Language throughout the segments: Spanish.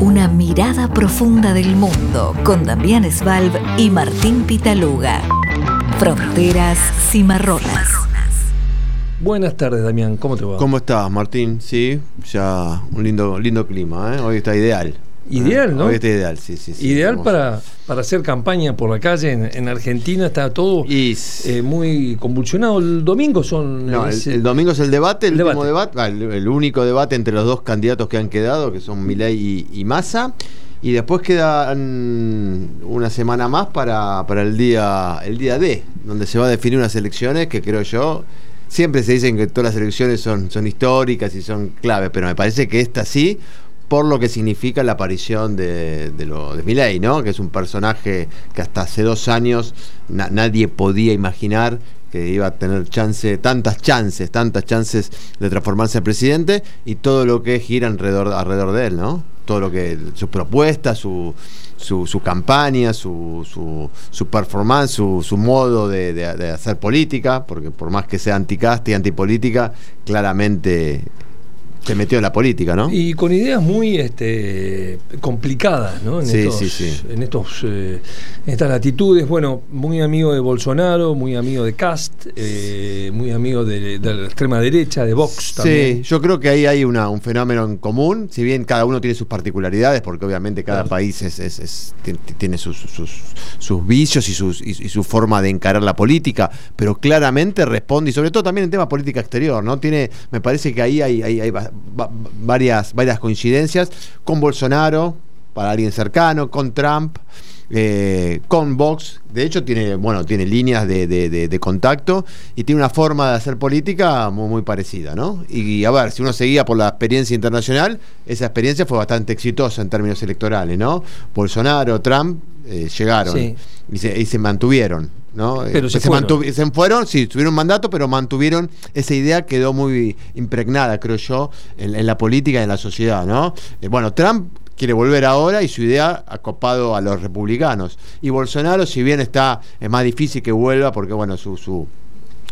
Una mirada profunda del mundo con Damián Svalb y Martín Pitaluga. Fronteras cimarronas. Buenas tardes, Damián. ¿Cómo te va? ¿Cómo estás, Martín? Sí, ya un lindo, lindo clima, ¿eh? Hoy está ideal. Ideal, ¿no? Hoy está ideal, sí, sí. sí Ideal para, para hacer campaña por la calle en, en Argentina. Está todo Y eh, muy convulsionado. El domingo son. no, el, es, el domingo es el debate, el, el último debate. debate, ah, el, el único debate entre los dos candidatos que han quedado, que son Milei y, y Massa. Y después quedan una semana más para, para el día el día D, donde se va a definir unas elecciones que creo yo. Siempre se dicen que todas las elecciones son, son históricas y son claves, pero me parece que esta sí, por lo que significa la aparición de, de, lo, de Milei, ¿no? que es un personaje que hasta hace dos años na- nadie podía imaginar que iba a tener chance, tantas chances, tantas chances de transformarse en presidente y todo lo que gira alrededor, de él, ¿no? Todo lo que, sus propuestas, su, su, su campaña, su, su, su performance, su, su modo de, de- de hacer política, porque por más que sea anticasta y antipolítica, claramente se metió en la política, ¿no? Y con ideas muy este, complicadas, ¿no? En Sí, estos, sí, sí. En, estos, eh, en estas latitudes. Bueno, muy amigo de Bolsonaro, muy amigo de Cast, eh, muy amigo de, de la extrema derecha, de Vox Sí, también. yo creo que ahí hay una, un fenómeno en común, si bien cada uno tiene sus particularidades, porque obviamente cada Claro. país es, es- es- ti- ti- tiene sus, sus, sus vicios y, sus, y, y su forma de encarar la política, pero claramente responde, y sobre todo también en tema política exterior, ¿no? Tiene, me parece que ahí hay, hay- hay va- va- varias, varias coincidencias con Bolsonaro, para alguien cercano, con Trump. eh, con Vox, de hecho tiene, bueno, tiene líneas de, de- de- de contacto y tiene una forma de hacer política muy, muy parecida, ¿no? Y a ver, si uno seguía por la experiencia internacional, esa experiencia fue bastante exitosa en términos electorales, ¿no? Bolsonaro, Trump eh, llegaron Sí. y, se, y se mantuvieron, ¿no? Pero Eh, se fueron. se fueron, sí, tuvieron mandato, pero mantuvieron esa idea, quedó muy impregnada, creo yo, en, en la política y en la sociedad, ¿no? Eh, bueno, Trump quiere volver ahora y su idea ha copado a los republicanos. Y Bolsonaro, si bien está, es más difícil que vuelva, porque bueno, su, su,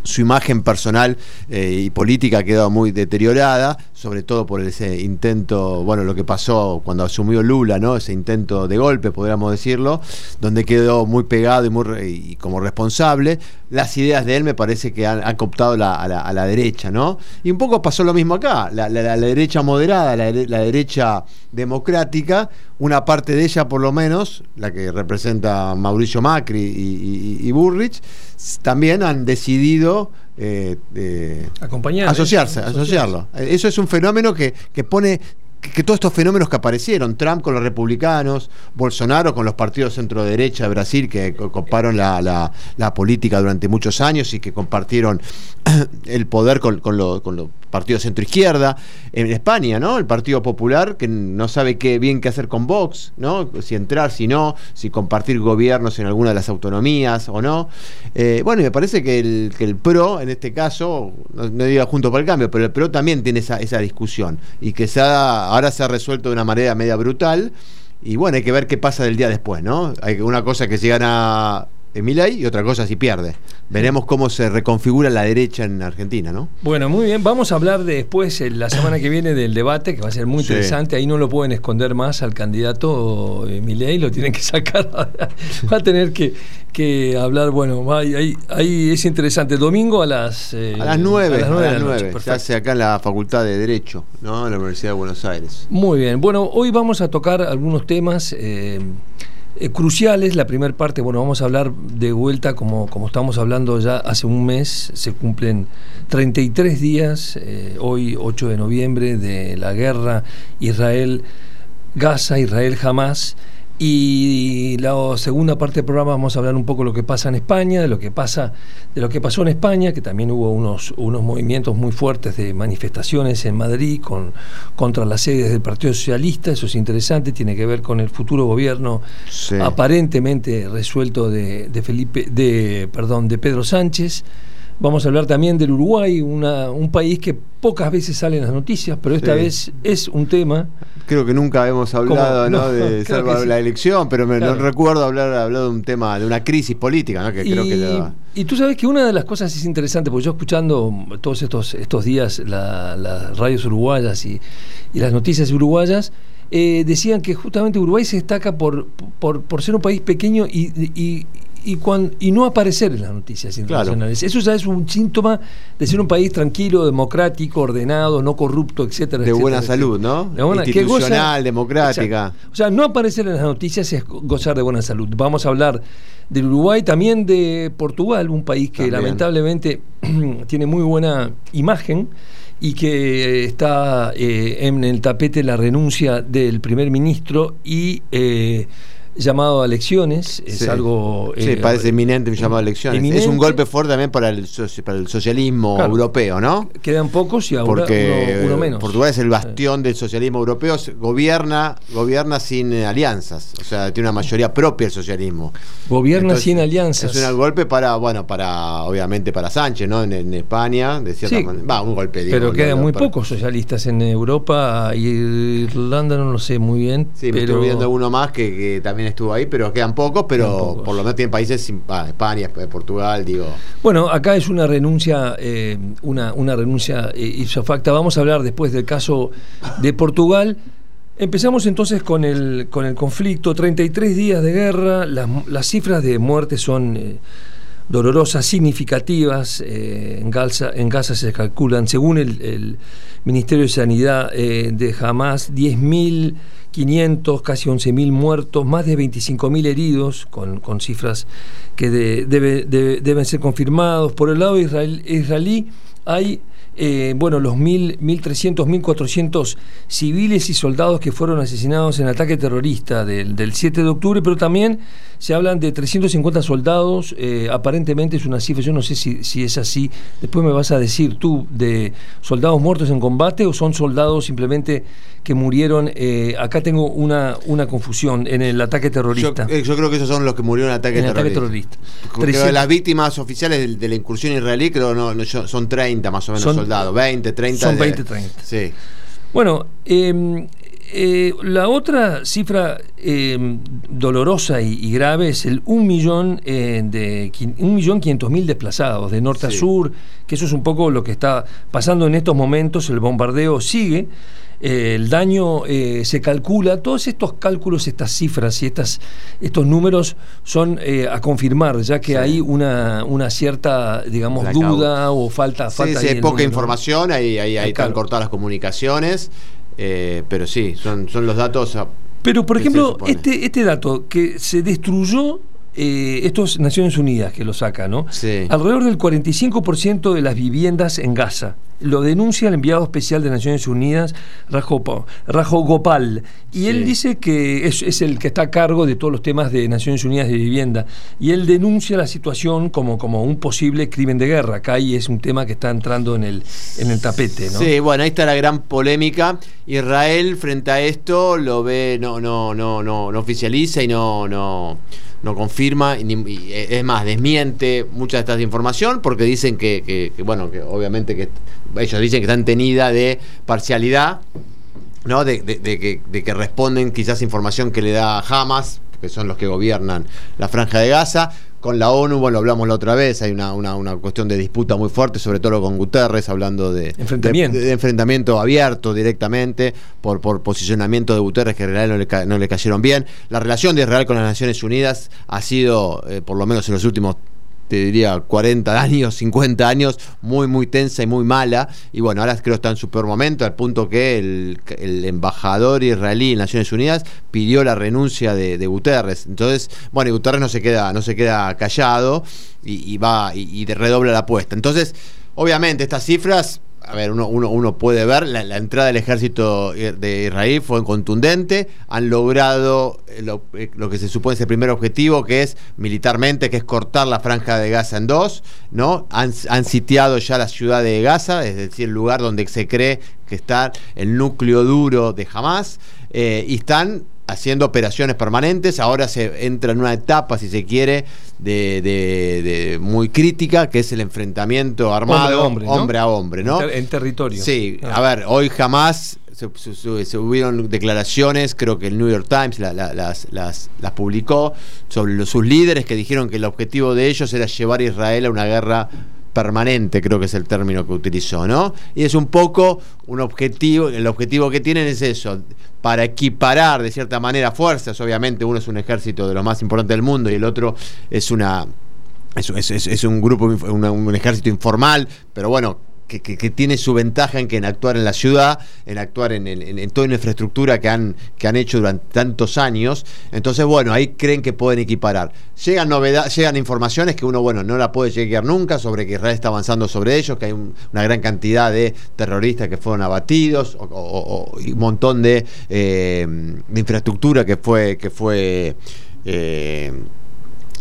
su imagen personal eh, y política ha quedado muy deteriorada, sobre todo por ese intento, bueno, lo que pasó cuando asumió Lula, ¿no? Ese intento de golpe, podríamos decirlo, donde quedó muy pegado y, muy y como responsable. Las ideas de él me parece que han, han cooptado la- a, la, derecha, ¿no? Y un poco pasó lo mismo acá, la, derecha moderada, la derecha democrática, una parte de ella por lo menos, la que representa Mauricio Macri y, y- y Burrich, también han decidido eh, eh, Acompañar. asociarse, asociarlo. Eso es un fenómeno que, que pone que, todos estos fenómenos que aparecieron, Trump con los republicanos, Bolsonaro con los partidos centro-derecha de Brasil que co- coparon la, la- política durante muchos años y que compartieron el poder con, con lo- con los partidos centro-izquierda. En España, ¿no? El Partido Popular que no sabe qué bien qué hacer con Vox, ¿no? Si entrar, si no, si compartir gobiernos en alguna de las autonomías o no. Eh, bueno, y me parece que el, que el PRO, en este caso, no, no diga junto por el cambio, pero el PRO también tiene esa, esa discusión y que se ha- ahora se ha resuelto de una manera media brutal. Y bueno, hay que ver qué pasa del día después, ¿no? Hay una cosa que si gana Milei y otra cosa si pierde. Veremos cómo se reconfigura la derecha en Argentina, ¿no? Bueno, muy bien. Vamos a hablar después, eh, la semana que viene, del debate, que va a ser muy Sí. interesante. Ahí no lo pueden esconder más al candidato eh, Milei, lo tienen que sacar. va a tener que, que hablar, bueno, ahí, ahí, es interesante. Domingo a las... eh, A las 9, a las a nueve de las la noche, 9. Se perfecto. hace acá en la Facultad de Derecho, ¿no? En la Universidad de Buenos Aires. Muy bien. Bueno, hoy vamos a tocar algunos temas eh, eh, cruciales. La primera parte, bueno, vamos a hablar de vuelta, como, como estamos hablando ya hace un mes, se cumplen 33 días, eh, hoy 8 de noviembre, de la guerra Israel-Gaza, Israel-Jamás. Y la segunda parte del programa vamos a hablar un poco de lo que pasa en España, de lo que pasa, de lo que pasó en España, que también hubo unos, unos movimientos muy fuertes de manifestaciones en Madrid con, contra las sedes del Partido Socialista, eso es interesante, tiene que ver con el futuro gobierno Sí. aparentemente resuelto de, de Felipe, de perdón, de Pedro Sánchez. Vamos a hablar también del Uruguay, una- un país que pocas veces sale en las noticias, pero esta Sí. vez es un tema. Creo que nunca hemos hablado. ¿no? No, de sí. la elección, pero me, Claro. no recuerdo hablar hablado de un tema, de una crisis política, ¿no? que creo que y, la- y tú sabes que una de las cosas es interesante, porque yo escuchando todos estos, estos días la- las radios uruguayas y, y las noticias uruguayas, eh, decían que justamente Uruguay se destaca por, por, por ser un país pequeño y, y, y, y no aparecer en las noticias internacionales. Eso ya es un síntoma de ser un país tranquilo, democrático, ordenado, no corrupto, etcétera. De buena etcétera, salud, ¿no? Institucional, democrática. Exacto. O sea, no aparecer en las noticias es gozar de buena salud. Vamos a hablar del Uruguay, también de Portugal, un país que también. lamentablemente tiene muy buena imagen y que está eh, en el tapete la renuncia del primer ministro y eh, llamado a elecciones, es sí. algo... Sí, eh, parece inminente un llamado a elecciones. Eminente. Es un golpe fuerte también para el, para el socialismo claro. europeo, ¿no? Quedan pocos y ahora Porque uno, uno, menos. Portugal es el bastión del socialismo europeo, gobierna, gobierna sin alianzas, o sea, tiene una mayoría propia el socialismo. Gobierna Entonces, sin alianzas. Es un golpe para, bueno, para, obviamente para Sánchez, ¿no? En, en España, de cierta sí, manera. Va, un golpe, digo, Pero quedan muy para... pocos socialistas en Europa y Irlanda no lo sé muy bien. Sí, pero... me estoy viendo uno más que, que también estuvo ahí, pero quedan pocos, pero quedan pocos. por lo menos tienen países, ah, España, Portugal, digo. Bueno, acá es una renuncia, eh, una, una renuncia eh, ipso facta. Vamos a hablar después del caso de Portugal. Empezamos entonces con el, con el conflicto, 33 días de guerra, las, las cifras de muertes son eh, dolorosas, significativas, eh, en, Gaza, se calculan, según el, Ministerio de Sanidad eh, de Hamas, 10.000 500, casi 11.000 muertos, más de 25.000 heridos, con, con, cifras que de, debe, de, deben ser confirmados. Por el lado israel, israelí hay eh, bueno, los 1.300, 1.400 civiles y soldados que fueron asesinados en ataque terrorista del, del, 7 de octubre, pero también se hablan de 350 soldados, eh, aparentemente es una cifra, yo no sé si, si, es así, después me vas a decir tú, de soldados muertos en combate o son soldados simplemente que murieron, eh, acá tengo una, una confusión, en el ataque terrorista. Yo, yo, creo que esos son los que murieron en ataque en terrorista. Ataque terrorista. Creo las víctimas oficiales de, de, la incursión israelí creo no, no son 30 más o menos son, soldados, 20, 30. Son 20, 30. Sí. Bueno, eh, eh, la otra cifra eh, dolorosa y, y, grave es el 1 millón eh, de 1.500.000 desplazados de norte sí. a sur, que eso es un poco lo que está pasando en estos momentos, el bombardeo sigue. Eh, el daño eh, se calcula, todos estos cálculos, estas cifras y estas, estos números son eh, a confirmar, ya que sí. hay una, una, cierta, digamos, duda o falta. Sí, falta sí, hay poca información, ahí, ahí, ahí están cortadas las comunicaciones, eh, pero sí, son, son los datos. A, pero, por ejemplo, este, este dato que se destruyó eh, esto es Naciones Unidas que lo saca, ¿no? Sí. Alrededor del 45% de las viviendas en Gaza. Lo denuncia el enviado especial de Naciones Unidas, Rajo, Rajo Gopal. Y sí. él dice que es, es, el que está a cargo de todos los temas de Naciones Unidas de vivienda. Y él denuncia la situación como, como un posible crimen de guerra. Acá ahí es un tema que está entrando en el, en el tapete, ¿no? Sí, bueno, ahí está la gran polémica. Israel, frente a esto, lo ve, no, no, no, no, no oficializa y no, no no confirma, y, y, es más, desmiente mucha de esta información porque dicen que, que, que, bueno, que obviamente que ellos dicen que están tenida de parcialidad, ¿no? De, de, de, que, de que responden quizás información que le da Hamas, que son los que gobiernan la franja de Gaza, con la ONU, bueno, lo hablamos la otra vez, hay una, una, una, cuestión de disputa muy fuerte, sobre todo con Guterres, hablando de enfrentamiento, de, de enfrentamiento abierto directamente por, por posicionamiento de Guterres que en realidad no le, no le cayeron bien. La relación de Israel con las Naciones Unidas ha sido, eh, por lo menos en los últimos te diría 40 años, 50 años, muy, muy tensa y muy mala. Y bueno, ahora creo que está en su peor momento, al punto que el, embajador israelí en Naciones Unidas pidió la renuncia de, de Guterres. Entonces, bueno, y Guterres no se queda, no se queda callado y, y va y, y redobla la apuesta. Entonces, obviamente, estas cifras a ver, uno, uno, uno puede ver, la, entrada del ejército de Israel fue contundente, han logrado lo, lo, que se supone es el primer objetivo, que es militarmente, que es cortar la franja de Gaza en dos, ¿no? Han, han sitiado ya la ciudad de Gaza, es decir, el lugar donde se cree que está el núcleo duro de Hamas, eh, y están haciendo operaciones permanentes, ahora se entra en una etapa, si se quiere, de, de, de muy crítica, que es el enfrentamiento armado, hombre, hombre, a hombre, ¿no? En, ter en territorio. Sí, ah. a ver, hoy jamás se, se, se, hubieron declaraciones, creo que el New York Times la, la, las, las, las, publicó, sobre los, sus líderes que dijeron que el objetivo de ellos era llevar a Israel a una guerra permanente, creo que es el término que utilizó, ¿no? Y es un poco un objetivo, el objetivo que tienen es eso, para equiparar de cierta manera fuerzas, obviamente uno es un ejército de los más importantes del mundo y el otro es una es, un grupo, un ejército informal, pero bueno, que, tiene su ventaja en que en actuar en la ciudad, en actuar en, toda la infraestructura que han, que han hecho durante tantos años. Entonces, bueno, ahí creen que pueden equiparar. Llegan novedades, llegan informaciones que uno, bueno, no la puede llegar nunca sobre que Israel está avanzando sobre ellos, que hay una gran cantidad de terroristas que fueron abatidos, o, un montón de, eh, infraestructura que fue, que fue eh,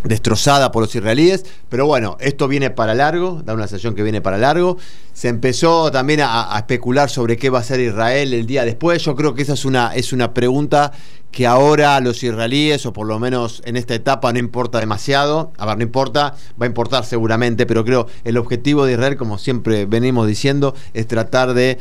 destrozada por los israelíes, pero bueno, esto viene para largo, da una sensación que viene para largo. Se empezó también a, especular sobre qué va a hacer Israel el día después. Yo creo que esa es una, es una pregunta que ahora los israelíes, o por lo menos en esta etapa, no importa demasiado. A ver, no importa, va a importar seguramente, pero creo el objetivo de Israel, como siempre venimos diciendo, es tratar de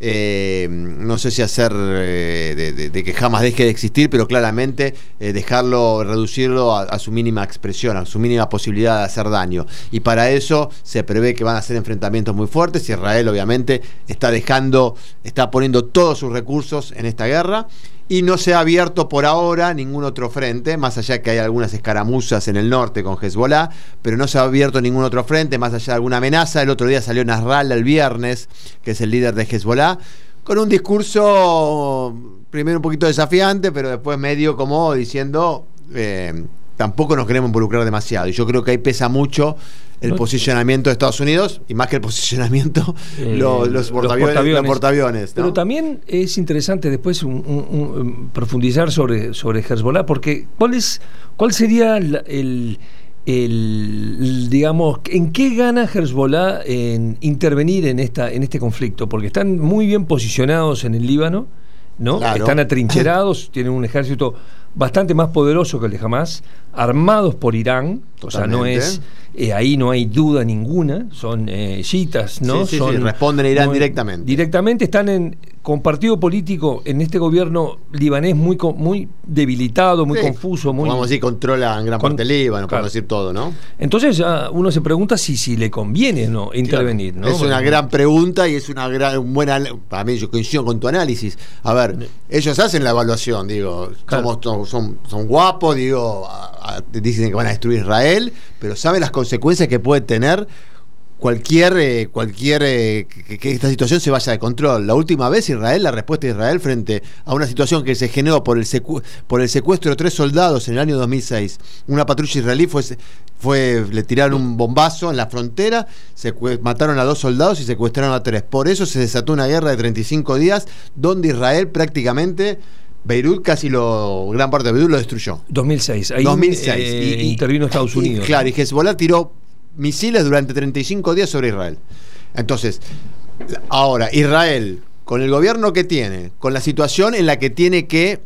eh, no sé si hacer eh, de, que jamás deje de existir, pero claramente eh, dejarlo, reducirlo a, su mínima expresión, a su mínima posibilidad de hacer daño. Y para eso se prevé que van a ser enfrentamientos muy fuertes. Israel, obviamente, está dejando, está poniendo todos sus recursos en esta guerra y no se ha abierto por ahora ningún otro frente, más allá que hay algunas escaramuzas en el norte con Hezbollah, pero no se ha abierto ningún otro frente, más allá de alguna amenaza. El otro día salió Nasrallah el viernes, que es el líder de Hezbollah, con un discurso primero un poquito desafiante, pero después medio como diciendo... Eh, tampoco nos queremos involucrar demasiado. Y yo creo que ahí pesa mucho el posicionamiento de Estados Unidos y más que el posicionamiento, eh, los, portaaviones. Pero también es interesante después profundizar sobre, sobre Hezbollah, porque ¿cuál, es, cuál sería el, digamos, ¿en qué gana Hezbollah en intervenir en, esta, en este conflicto? Porque están muy bien posicionados en el Líbano, ¿no? Están atrincherados, tienen un ejército bastante más poderoso que el de Hamas, armados por Irán, o sea, no es eh, ahí no hay duda ninguna, son eh, ¿no? son, responden a Irán directamente. Directamente están en con partido político en este gobierno libanés muy muy debilitado, muy confuso, muy vamos a decir controlan gran parte del Líbano, claro. decir todo, ¿no? Entonces ya uno se pregunta si si le conviene no intervenir, ¿no? Es una gran pregunta y es una gran buena para mí yo coincido con tu análisis. A ver, ellos hacen la evaluación, digo, somos, son, son guapos, digo, dicen que van a destruir Israel, pero saben las consecuencias que puede tener cualquier, eh, cualquier eh, que, esta situación se vaya de control. La última vez Israel, la respuesta de Israel frente a una situación que se generó por el, por el secuestro de tres soldados en el año 2006. Una patrulla israelí fue, fue le tiraron un bombazo en la frontera, se mataron a dos soldados y secuestraron a tres. Por eso se desató una guerra de 35 días donde Israel prácticamente Beirut casi lo gran parte de Beirut lo destruyó. 2006. Ahí 2006. Eh, y, intervino Estados Unidos. claro, y Hezbollah tiró misiles durante 35 días sobre Israel. Entonces, ahora, Israel, con el gobierno que tiene, con la situación en la que tiene que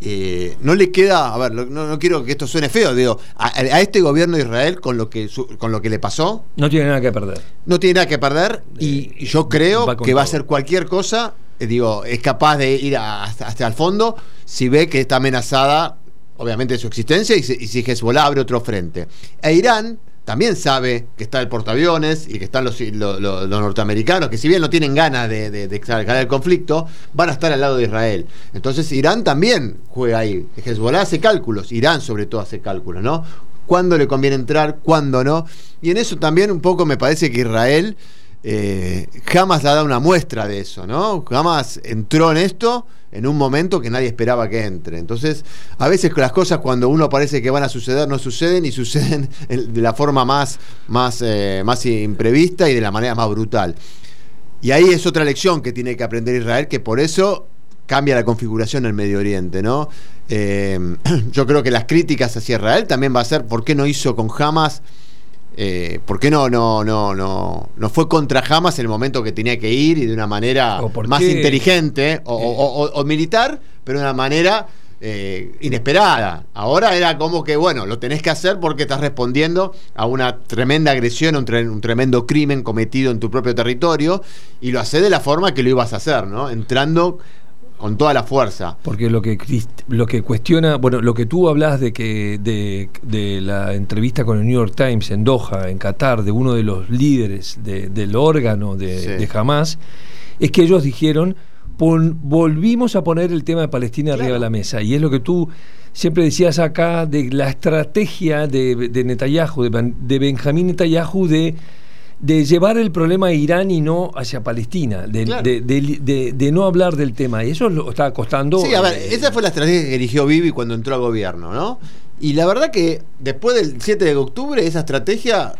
eh, no le queda, a ver, no, quiero que esto suene feo, digo, a, este gobierno de Israel con lo que con lo que le pasó, no tiene nada que perder. No tiene nada que perder y eh, yo creo que va a hacer cualquier cosa, digo, es capaz de ir hasta, el fondo si ve que está amenazada, obviamente su existencia y, si, y Hezbollah abre otro frente. E Irán también sabe que está el portaaviones y que están los, norteamericanos, que si bien no tienen ganas de, de, el conflicto, van a estar al lado de Israel. Entonces Irán también juega ahí. Hezbollah hace cálculos, Irán sobre todo hace cálculos, ¿no? ¿Cuándo le conviene entrar, cuándo no? Y en eso también un poco me parece que Israel eh, jamás ha dado una muestra de eso, ¿no? Jamás entró en esto en un momento que nadie esperaba que entre. Entonces, a veces las cosas cuando uno parece que van a suceder no suceden y suceden de la forma más, más, eh, más imprevista y de la manera más brutal. Y ahí es otra lección que tiene que aprender Israel, que por eso cambia la configuración en el Medio Oriente, ¿no? Eh, yo creo que las críticas hacia Israel también va a ser por qué no hizo con Hamas eh, ¿Por qué no, no, no, no, no fue contra Hamas en el momento que tenía que ir y de una manera más inteligente o, militar, pero de una manera eh, inesperada? Ahora era como que, bueno, lo tenés que hacer porque estás respondiendo a una tremenda agresión, un, un tremendo crimen cometido en tu propio territorio y lo haces de la forma que lo ibas a hacer, ¿no? Entrando con toda la fuerza. Porque lo que lo que cuestiona, bueno, lo que tú hablas de que de, de la entrevista con el New York Times en Doha, en Qatar, de uno de los líderes del órgano de, de Hamas, es que ellos dijeron volvimos a poner el tema de Palestina arriba de la mesa. Y es lo que tú siempre decías acá de la estrategia de, de Netanyahu, de, Benjamín Netanyahu, de, de llevar el problema a Irán y no hacia Palestina, de, no hablar del tema. Y eso lo está costando. Sí, a ver, eh, esa fue la estrategia que eligió Bibi cuando entró al gobierno, ¿no? Y la verdad que después del 7 de octubre esa estrategia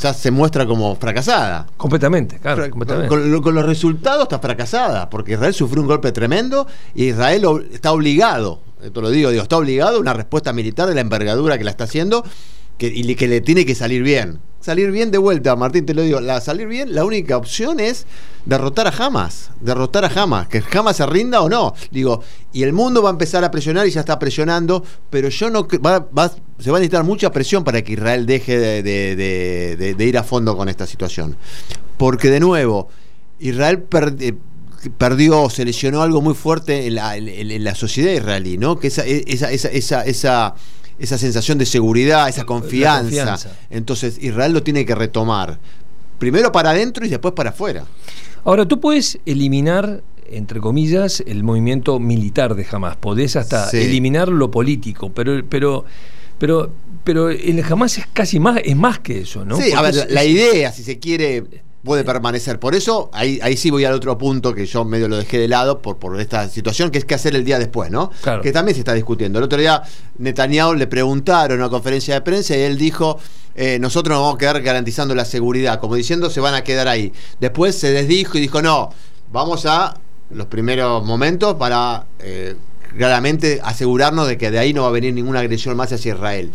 ya se muestra como fracasada. Completamente, claro. Con, los resultados está fracasada, porque Israel sufrió un golpe tremendo y Israel está obligado, esto lo digo, digo, está obligado a una respuesta militar de la envergadura que la está haciendo que, y que le tiene que salir bien salir bien de vuelta, Martín, te lo digo, la salir bien, la única opción es derrotar a Hamas, derrotar a Hamas, que Hamas se rinda o no. Digo, y el mundo va a empezar a presionar y ya está presionando, pero yo no va, se va a necesitar mucha presión para que Israel deje de, ir a fondo con esta situación. Porque de nuevo, Israel eh, perdió, se lesionó algo muy fuerte en la, en la sociedad israelí, ¿no? Que esa, esa, esa, esa esa sensación de seguridad, esa confianza. Entonces Israel lo tiene que retomar. Primero para adentro y después para afuera. Ahora, tú puedes eliminar, entre comillas, el movimiento militar de Hamas. Podés hasta eliminar lo político, pero, pero, pero, pero el Hamas es casi más, es más que eso, ¿no? Sí, a ver, la idea, si se quiere puede permanecer. Por eso, ahí, ahí sí voy al otro punto que yo medio lo dejé de lado por, por esta situación, que es qué hacer el día después, ¿no? Que también se está discutiendo. El otro día Netanyahu le preguntaron en una conferencia de prensa y él dijo, eh, nosotros nos vamos a quedar garantizando la seguridad, como diciendo se van a quedar ahí. Después se desdijo y dijo, no, vamos a los primeros momentos para eh, claramente asegurarnos de que de ahí no va a venir ninguna agresión más hacia Israel.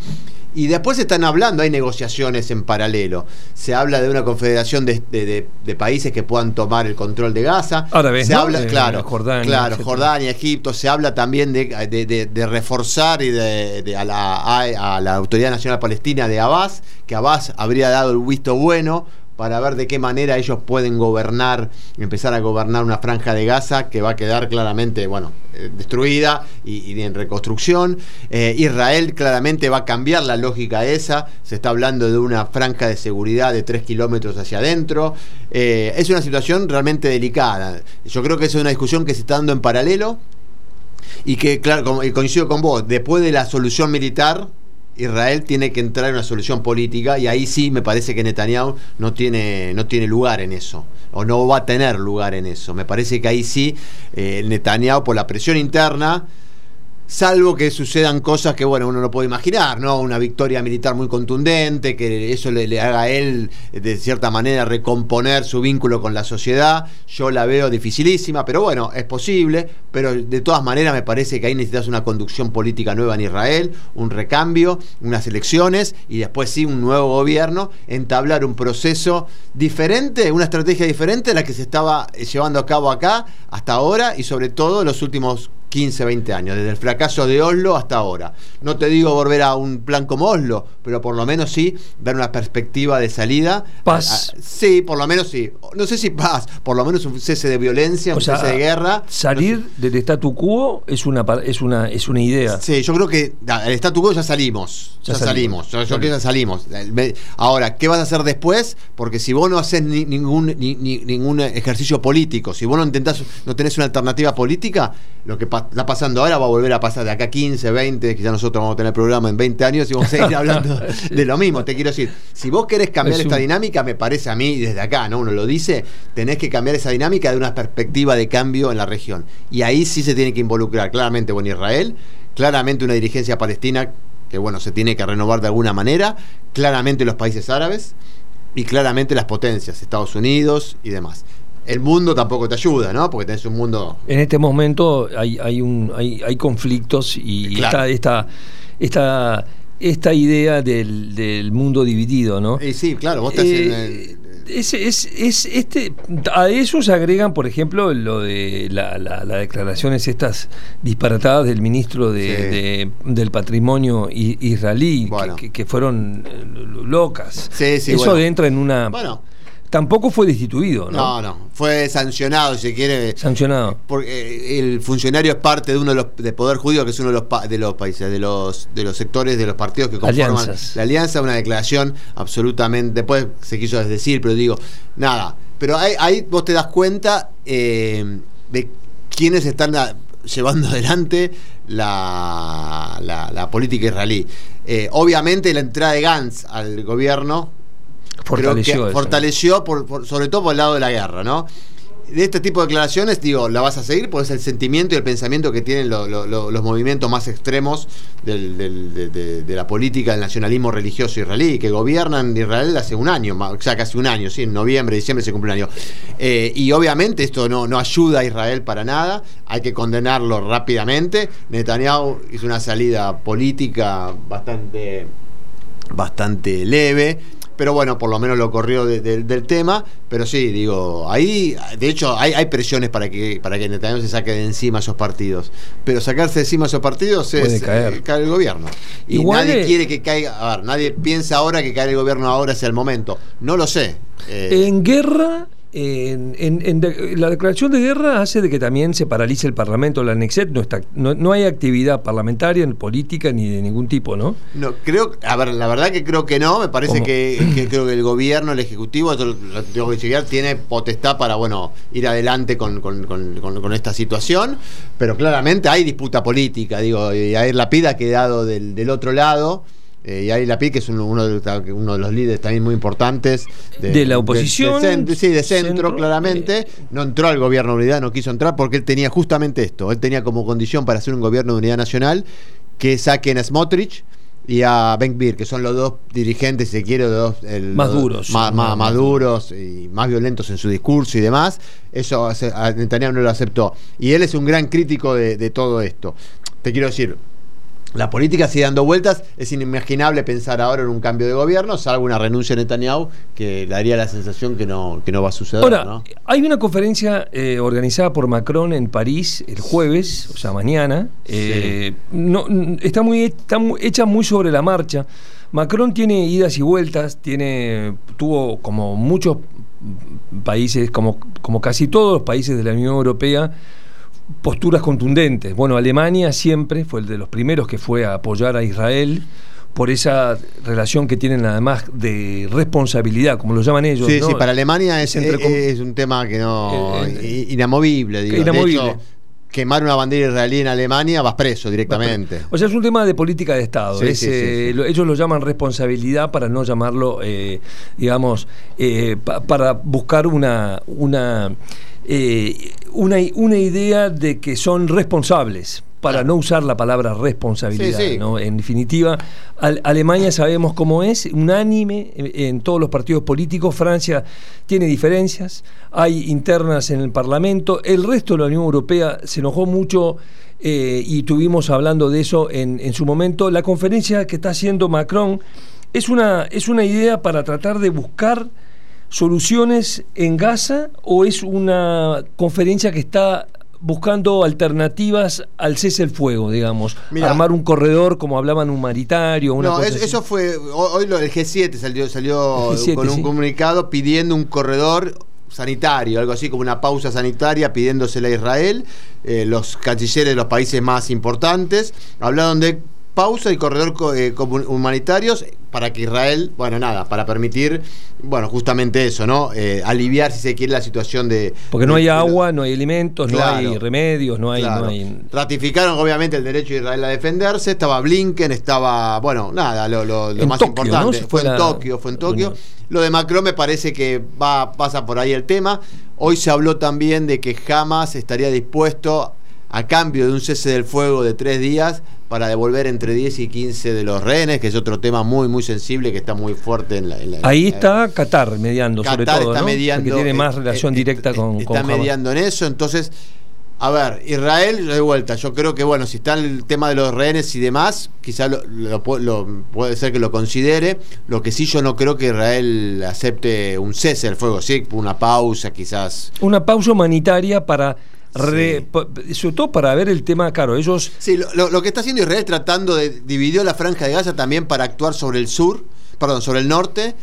Y después están hablando, hay negociaciones en paralelo. Se habla de una confederación de, países que puedan tomar el control de Gaza. Ahora ves, se habla, claro, Jordania, claro, Jordania, Egipto. Se habla también de, reforzar y de, a, la, a la Autoridad Nacional Palestina de Abbas, que Abbas habría dado el visto bueno para ver de qué manera ellos pueden gobernar, empezar a gobernar una franja de Gaza que va a quedar claramente, bueno, eh, destruida y, en reconstrucción. Eh, Israel claramente va a cambiar la lógica esa, se está hablando de una franja de seguridad de 3 kilómetros hacia adentro. Eh, es una situación realmente delicada. Yo creo que es una discusión que se está dando en paralelo y que, claro, coincido con vos, después de la solución militar, Israel tiene que entrar en una solución política y ahí sí me parece que Netanyahu no tiene, no tiene lugar en eso o no va a tener lugar en eso. Me parece que ahí sí eh, Netanyahu por la presión interna salvo que sucedan cosas que bueno uno no puede imaginar no una victoria militar muy contundente que eso le, haga a él de cierta manera recomponer su vínculo con la sociedad. Yo la veo dificilísima pero bueno es posible. Pero de todas maneras me parece que ahí necesitas una conducción política nueva en Israel un recambio unas elecciones y después sí un nuevo gobierno entablar un proceso diferente una estrategia diferente a la que se estaba llevando a cabo acá hasta ahora y sobre todo los últimos 15, 20 años, desde el fracaso de Oslo hasta ahora. No te digo volver a un plan como Oslo, pero por lo menos sí ver una perspectiva de salida. Paz. Ah, sí, por lo menos sí. No sé si paz, por lo menos un cese de violencia, un cese de guerra. Salir del statu quo es una, es, una, es una idea. Sí, yo creo que el statu quo ya salimos. Ya, salimos. Yo, creo que ya salimos. Ahora, ¿qué vas a hacer después? Porque si vos no haces ningún, ningún ejercicio político, si vos no intentás, no tenés una alternativa política, lo que pasa está pasando ahora va a volver a pasar de acá 15, 20, quizás nosotros vamos a tener programa en 20 años y vamos a seguir hablando de lo mismo. Te quiero decir, si vos querés cambiar esta dinámica, me parece a mí, desde acá, ¿no? Uno lo dice, tenés que cambiar esa dinámica de una perspectiva de cambio en la región. Y ahí sí se tiene que involucrar claramente con Israel, claramente una dirigencia palestina que, bueno, se tiene que renovar de alguna manera, claramente los países árabes y claramente las potencias, Estados Unidos y demás el mundo tampoco te ayuda, ¿no? Porque tenés un mundo. En este momento hay, hay, un, hay, hay conflictos y está esta, esta, esta idea del, del mundo dividido, ¿no? Y sí, claro, vos estás en eh, es, es, es, este, a eso se agregan, por ejemplo, lo de las la, declaraciones estas disparatadas del ministro de, del patrimonio israelí, que, fueron eh, locas. Sí, sí, eso entra en una... Bueno tampoco fue destituido, ¿no? No, no, fue sancionado, si se quiere. Sancionado. Porque eh, el funcionario es parte de uno de los de poder judío, que es uno de los de los países, de los de los sectores de los partidos que conforman la alianza, una declaración absolutamente. Después se quiso decir, pero digo, nada. Pero ahí, vos te das cuenta eh, de quiénes están llevando adelante la, la, política israelí. Eh, obviamente la entrada de Gantz al gobierno fortaleció, fortaleció por, sobre todo por el lado de la guerra, ¿no? de este tipo de declaraciones, digo, la vas a seguir porque es el sentimiento y el pensamiento que tienen los movimientos más extremos de, la política del nacionalismo religioso israelí, que gobiernan Israel hace un año, o sea, casi un año, sí, en noviembre, diciembre se cumple un año. Eh, y obviamente esto no, no ayuda a Israel para nada, hay que condenarlo rápidamente. Netanyahu hizo una salida política bastante bastante leve pero bueno, por lo menos lo corrió del tema. Pero sí, digo, ahí, de hecho, hay, presiones para que para que Netanyahu se saque de encima esos partidos. Pero sacarse de encima esos partidos es caer. Eh, el gobierno. Y nadie quiere que caiga, a ver, nadie piensa ahora que caer el gobierno ahora sea el momento. No lo sé. Eh, en guerra en, la declaración de guerra hace de que también se paralice el Parlamento, la ANEXET, no, está, no, hay actividad parlamentaria, ni política, ni de ningún tipo, ¿no? No, creo, a ver, la verdad que creo que no, me parece que, creo que el gobierno, el Ejecutivo, lo tengo que tiene potestad para, bueno, ir adelante con, esta situación, pero claramente hay disputa política, digo, y la pida ha quedado del, del otro lado. Eh, y ahí Lapid, que es uno, de, uno de los líderes también muy importantes de, la oposición. sí, de centro, claramente. Eh, no entró al gobierno de unidad, no quiso entrar porque él tenía justamente esto. Él tenía como condición para hacer un gobierno de unidad nacional que saquen a Smotrich y a Benkbir, que son los dos dirigentes, si se quiere, dos, más duros. Más, más, duros y más violentos en su discurso y demás. Eso Netanyahu no lo aceptó. Y él es un gran crítico de todo esto. Te quiero decir, la política sigue dando vueltas, es inimaginable pensar ahora en un cambio de gobierno, salvo una renuncia de Netanyahu, que daría la sensación que no, que no va a suceder. Ahora, hay una conferencia eh, organizada por Macron en París el jueves, o sea, mañana, eh, no, está, muy, está hecha muy sobre la marcha. Macron tiene idas y vueltas, tiene, tuvo como muchos países, como, como casi todos los países de la Unión Europea, posturas contundentes. Bueno, Alemania siempre fue el de los primeros que fue a apoyar a Israel por esa relación que tienen además de responsabilidad, como lo llaman ellos. Sí, sí, para Alemania es, es, un tema que no eh, eh, inamovible, digo. Inamovible. Quemar una bandera israelí en Alemania vas preso directamente. O sea, es un tema de política de Estado. Eh, ellos lo llaman responsabilidad para no llamarlo, digamos, para buscar una, una eh, una, una idea de que son responsables para no usar la palabra responsabilidad. ¿no? En definitiva, Alemania sabemos cómo es, unánime en, todos los partidos políticos, Francia tiene diferencias, hay internas en el Parlamento, el resto de la Unión Europea se enojó mucho eh, y estuvimos hablando de eso en, en, su momento. La conferencia que está haciendo Macron es una, es una idea para tratar de buscar soluciones en Gaza o es una conferencia que está buscando alternativas al cese el fuego, digamos, armar un corredor como hablaban humanitario, una no, eso, fue hoy lo el G7 salió salió con un comunicado pidiendo un corredor sanitario, algo así como una pausa sanitaria pidiéndosela a Israel, eh, los cancilleres de los países más importantes. Hablaron de pausa y corredor eh, humanitarios para que Israel, bueno, nada, para permitir, bueno, justamente eso, ¿no? Eh, aliviar, si se quiere, la situación de... Porque no hay agua, no hay alimentos, no hay remedios, no hay, Ratificaron, obviamente, el derecho de Israel a defenderse, estaba Blinken, estaba, bueno, nada, lo, más importante. Fue, en Tokio, fue en Tokio. Lo de Macron me parece que va, pasa por ahí el tema. Hoy se habló también de que jamás estaría dispuesto a cambio de un cese del fuego de tres días para devolver entre 10 y 15 de los rehenes, que es otro tema muy muy sensible que está muy fuerte en la... Ahí está Qatar mediando, sobre todo, está mediando, que tiene más eh, relación eh, directa con... Está mediando en eso, entonces... A ver, Israel, de vuelta, yo creo que, bueno, si está el tema de los rehenes y demás, quizá lo, puede ser que lo considere. Lo que sí yo no creo que Israel acepte un cese del fuego, sí, una pausa quizás. Una pausa humanitaria para sobre todo para ver el tema, claro, ellos... Sí, lo, que está haciendo Israel tratando de dividir la franja de Gaza también para actuar sobre el sur, perdón, sobre el norte,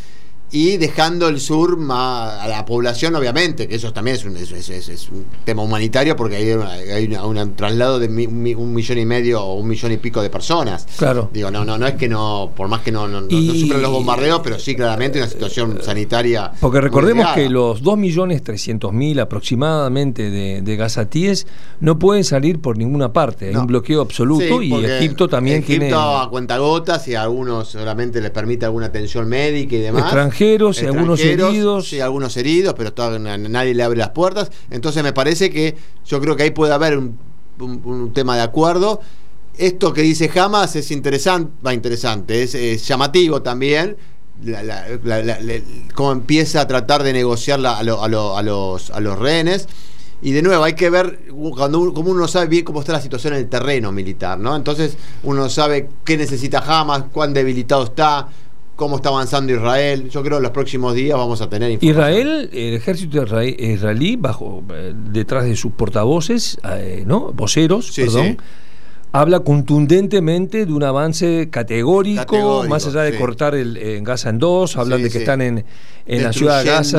y dejando el sur más a la población, obviamente, que eso también es un, es, es- es un tema humanitario porque hay, una- hay una- un traslado de mi- un millón y medio o un millón y pico de personas. Claro. Digo, no, no, no es que no, por más que no, no, no- Y- no sufren los bombardeos, pero sí claramente una situación sanitaria. Porque recordemos que los 2.300.000 aproximadamente de, de gazatíes no pueden salir por ninguna parte. Hay No. un bloqueo absoluto Sí, y Egipto también Egipto tiene a cuentagotas y a algunos solamente les permite alguna atención médica y demás. Extranjeros y algunos heridos. Sí, algunos heridos, pero na- nadie le abre las puertas. Entonces me parece que yo creo que ahí puede haber un, un- un tema de acuerdo. Esto que dice Hamas es interesante, va interesante, es, es llamativo también. La- la- la- la- la- cómo empieza a tratar de negociar la- a, lo- a lo- a los, a los rehenes. Y de nuevo, hay que ver, cuando uno, como uno sabe bien cómo está la situación en el terreno militar, ¿no? Entonces uno sabe qué necesita Hamas, cuán debilitado está, cómo está avanzando Israel. Yo creo que en los próximos días vamos a tener información. Israel, el ejército israe- israelí, bajo eh, detrás de sus portavoces, eh, ¿no? voceros, Sí, perdón, sí. habla contundentemente de un avance categórico, Categórico, más allá de sí. cortar el, en Gaza en dos, hablan de que están en, en la ciudad de Gaza.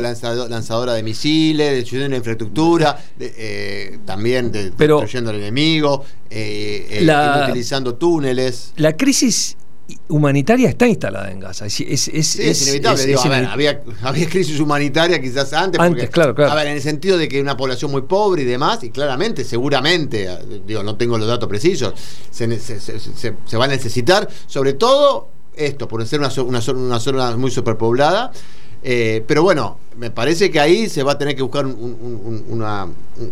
Lanzado- lanzadora de misiles, destruyendo la infraestructura, de- eh, también de- Pero- destruyendo al enemigo, eh, La- utilizando túneles. La crisis humanitaria está instalada en Gaza. Es, es- es- Sí, es, inevitable. digo, a ver, había, había crisis humanitaria quizás antes. Antes, claro, claro. A ver, en el sentido de que una población muy pobre y demás, y claramente, seguramente, digo, no tengo los datos precisos, se, se- se- va a necesitar, sobre todo esto, por ser una, una zona muy superpoblada. Eh, pero bueno, me parece que ahí se va a tener que buscar un- un- un- una,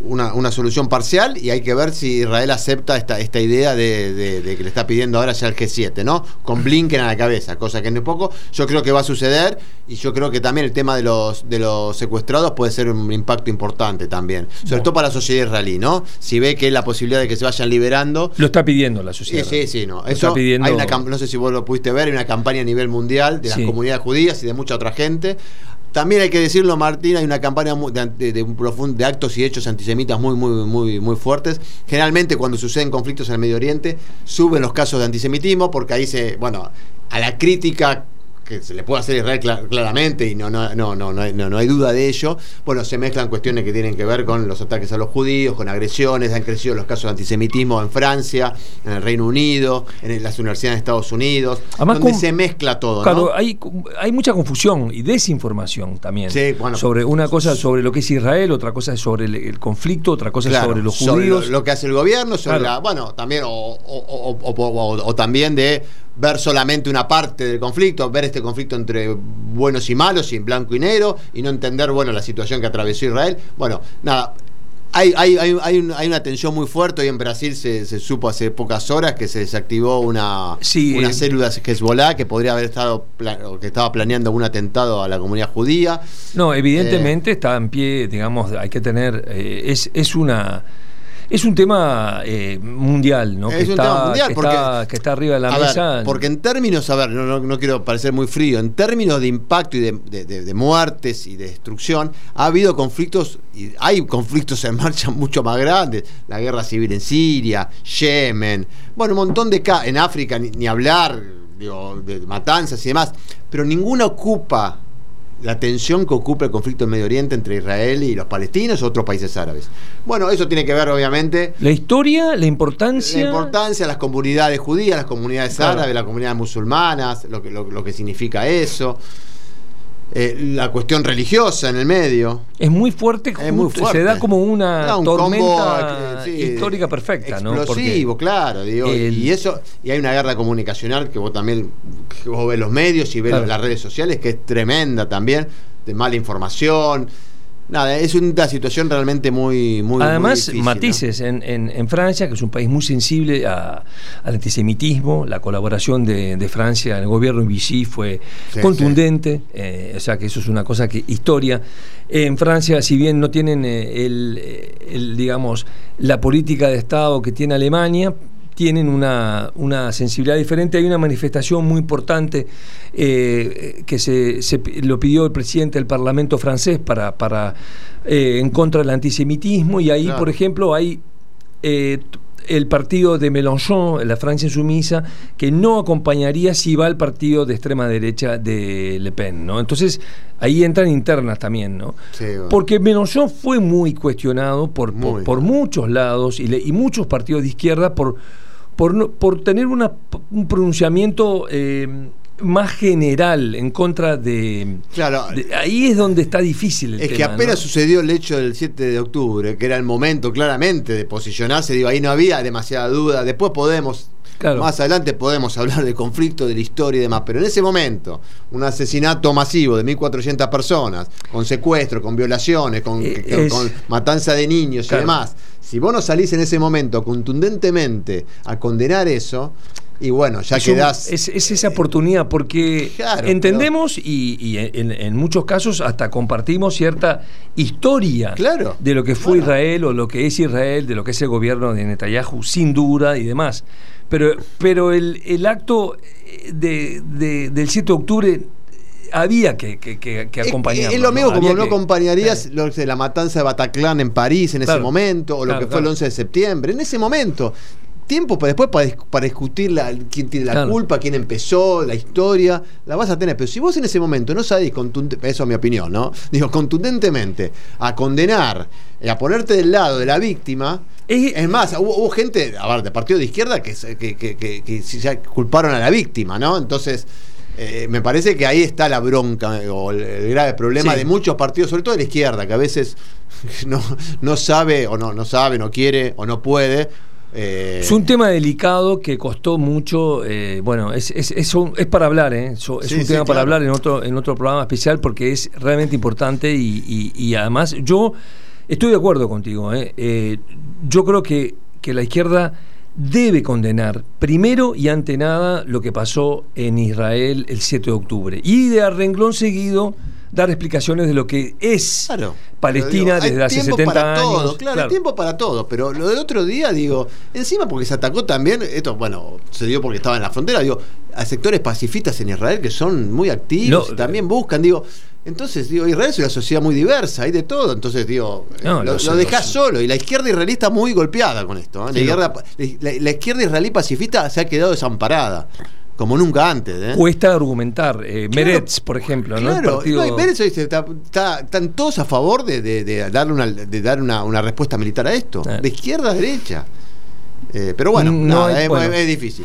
una, una solución parcial y hay que ver si Israel acepta esta, esta idea de, de- de que le está pidiendo ahora ya el G7, ¿no? Con Blinken a la cabeza, cosa que no es poco. Yo creo que va a suceder y yo creo que también el tema de los, de los secuestrados puede ser un impacto importante también, sobre todo para la sociedad israelí, ¿no? Si ve que la posibilidad de que se vayan liberando. Lo está pidiendo la Sí, sociedad. sí, sí, no. Lo Eso, está pidiendo. hay una no sé si vos lo pudiste ver, hay una campaña a nivel mundial de las Sí. comunidades judías y de mucha otra gente. También hay que decirlo, Martín, hay una campaña de actos y hechos antisemitas muy, muy, muy, muy fuertes. Generalmente cuando suceden conflictos en el Medio Oriente, suben los casos de antisemitismo, porque ahí se, bueno, a la crítica que se le puede hacer a Israel cla- claramente y no, no, no, no, no, hay, no, no hay duda de ello. Bueno, se mezclan cuestiones que tienen que ver con los ataques a los judíos, con agresiones, han crecido los casos de antisemitismo en Francia, en el Reino Unido, en las universidades de Estados Unidos, Además, donde con- se mezcla todo. ¿no? Claro, hay, hay mucha confusión y desinformación también. Sí, bueno. sobre una cosa sobre lo que es Israel, otra cosa es sobre el, el conflicto, otra cosa es Claro, sobre los sobre judíos. lo, lo que hace el gobierno, sobre Claro. la, bueno, también, o- o también de ver solamente una parte del conflicto, ver este conflicto entre buenos y malos, y en blanco y negro, y no entender, bueno, la situación que atravesó Israel. Bueno, nada. Hay, hay, hay, hay, un- hay una tensión muy fuerte. Hoy en Brasil se, se supo hace pocas horas que se desactivó una, Sí, una eh. célula Hezbollah que podría haber estado o que estaba planeando un atentado a la comunidad judía. No, evidentemente Eh. está en pie, digamos, hay que tener, eh, es, es una es un tema eh, mundial, ¿no? Es que un está, tema mundial, que, porque- está, que está arriba de la A ver, mesa. porque en términos, a ver, no, no- no quiero parecer muy frío, en términos de impacto y de, de- de- de muertes y de destrucción, ha habido conflictos, y hay conflictos en marcha mucho más grandes, la guerra civil en Siria, Yemen, bueno, un montón de... ca- en África, ni, ni hablar, digo, de matanzas y demás, pero ninguna ocupa la tensión que ocupa el conflicto en Medio Oriente entre Israel y los palestinos o otros países árabes. Bueno, eso tiene que ver, obviamente, la historia, la importancia. la importancia de las comunidades judías, las comunidades Claro. árabes, las comunidades musulmanas, lo que, lo, lo que significa eso. Eh, la cuestión religiosa en el medio. es muy fuerte, Es muy justo- fuerte. se da como una un tormenta combo, eh, sí, histórica perfecta, ¿no? Explosivo, claro. digo, el- Y eso, y hay una guerra comunicacional que vos también, que vos ves los medios y ves Claro. las redes sociales, que es tremenda también, de mala información. Nada, es una situación realmente muy, muy. muy Además, matices en, en- en Francia, que es un país muy sensible a- al antisemitismo, la colaboración de, de Francia en el gobierno en Vichy fue Sí, contundente, eh, o sea que eso es una cosa que historia. En Francia, si bien no tienen eh, el, eh, el, digamos, la política de Estado que tiene Alemania, tienen una, una sensibilidad diferente. Hay una manifestación muy importante eh, que se, se lo pidió el presidente del Parlamento francés para, para eh, en contra del antisemitismo y ahí, Claro. por ejemplo, hay eh, el partido de Mélenchon, la Francia sumisa, que no acompañaría si va al partido de extrema derecha de Le Pen, ¿no? Entonces, ahí entran internas también, ¿no? Porque Mélenchon fue muy cuestionado por, por, muchos lados y, y, muchos partidos de izquierda por, por, por tener una, un pronunciamiento... Eh, más general en contra de, claro. ahí es donde está difícil el es que apenas sucedió el hecho del 7 de octubre que era el momento claramente de posicionarse digo ahí no había demasiada duda. Después podemos más adelante podemos hablar de conflicto, de la historia y demás, pero en ese momento, un asesinato masivo de 1.400 personas, con secuestro, con violaciones, con, eh, matanza de niños y demás, si vos no salís en ese momento contundentemente a condenar eso, y bueno, ya quedás. Es, esa oportunidad, porque entendemos y, en, muchos casos hasta compartimos cierta historia de lo que fue Israel o lo que es Israel, de lo que es el gobierno de Netanyahu, sin duda y demás. Pero, pero el, acto de, del 7 de octubre había que, que, Es, lo mismo como no acompañarías la matanza de Bataclan en París en ese momento, o lo que fue el 11 de septiembre. En ese momento tiempo para después para, discutir la, quién tiene la culpa, quién empezó, la historia, la vas a tener. Pero si vos en ese momento no sabés contundentemente, eso es mi opinión, ¿no? Digo, contundentemente, a condenar, y a ponerte del lado de la víctima. Es, más, hubo, gente, a ver, de partido de izquierda que, que, que, que, ya culparon a la víctima, ¿no? Entonces. Eh, me parece que ahí está la bronca o el, grave problema de muchos partidos, sobre todo de la izquierda, que a veces no, no sabe o no, no sabe, no quiere o no puede eh, es un tema delicado que costó mucho. Eh, bueno, es, es, es, para hablar, ¿eh? es un tema para hablar en otro, en otro programa especial porque es realmente importante y, además yo estoy de acuerdo contigo. ¿eh? yo creo que, que la izquierda debe condenar primero y ante nada lo que pasó en Israel el 7 de octubre y de renglón seguido dar explicaciones de lo que es Palestina desde hace 70 años. claro, hay tiempo para todo, pero lo del otro día, digo, encima porque se atacó también, esto, bueno, se dio porque estaba en la frontera, digo, a sectores pacifistas en Israel que son muy activos y también buscan, digo, entonces, digo, Israel es una sociedad muy diversa, hay de todo. Entonces, digo, lo, lo, dejás solo. Y la izquierda israelí está muy golpeada con esto. ¿eh? la, izquierda israelí pacifista se ha quedado desamparada como nunca antes. ¿eh? Cuesta argumentar. Eh, Meretz, por ejemplo. Claro, ¿no? Meretz está, están todos a favor de, darle una, de dar una, respuesta militar a esto. De izquierda a derecha. Eh, pero bueno, no, es difícil.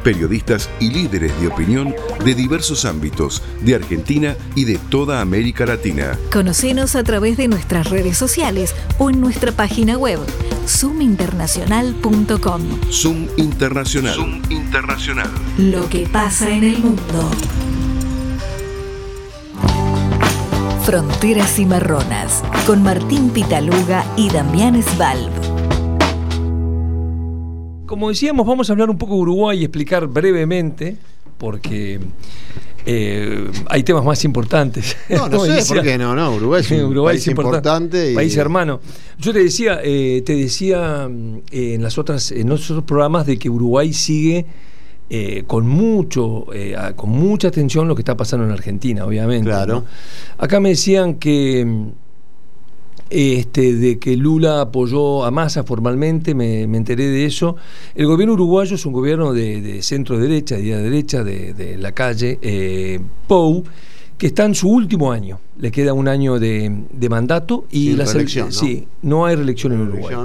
periodistas y líderes de opinión de diversos ámbitos de Argentina y de toda América Latina. Conocenos a través de nuestras redes sociales o en nuestra página web zoominternacional.com. Zoom Internacional. Zoom Internacional. Lo que pasa en el mundo. Fronteras y Marronas con Martín Pitaluga y Damián Svalb como decíamos, vamos a hablar un poco de Uruguay y explicar brevemente, porque eh, hay temas más importantes. No, no sé por qué no, no. Uruguay es un país importante. País hermano. Yo te decía, eh, te decía eh, en las otras, en otros programas de que Uruguay sigue con mucho, con mucha atención lo que está pasando en Argentina, obviamente. Claro. Acá me decían que este, de que Lula apoyó a Massa formalmente, me, enteré de eso. El gobierno uruguayo es un gobierno de, centro derecha, de derecha, de, la calle, eh, Pou, que está en su último año. Le queda un año de, mandato y la selección. ¿no? Sí, no hay reelección en Uruguay.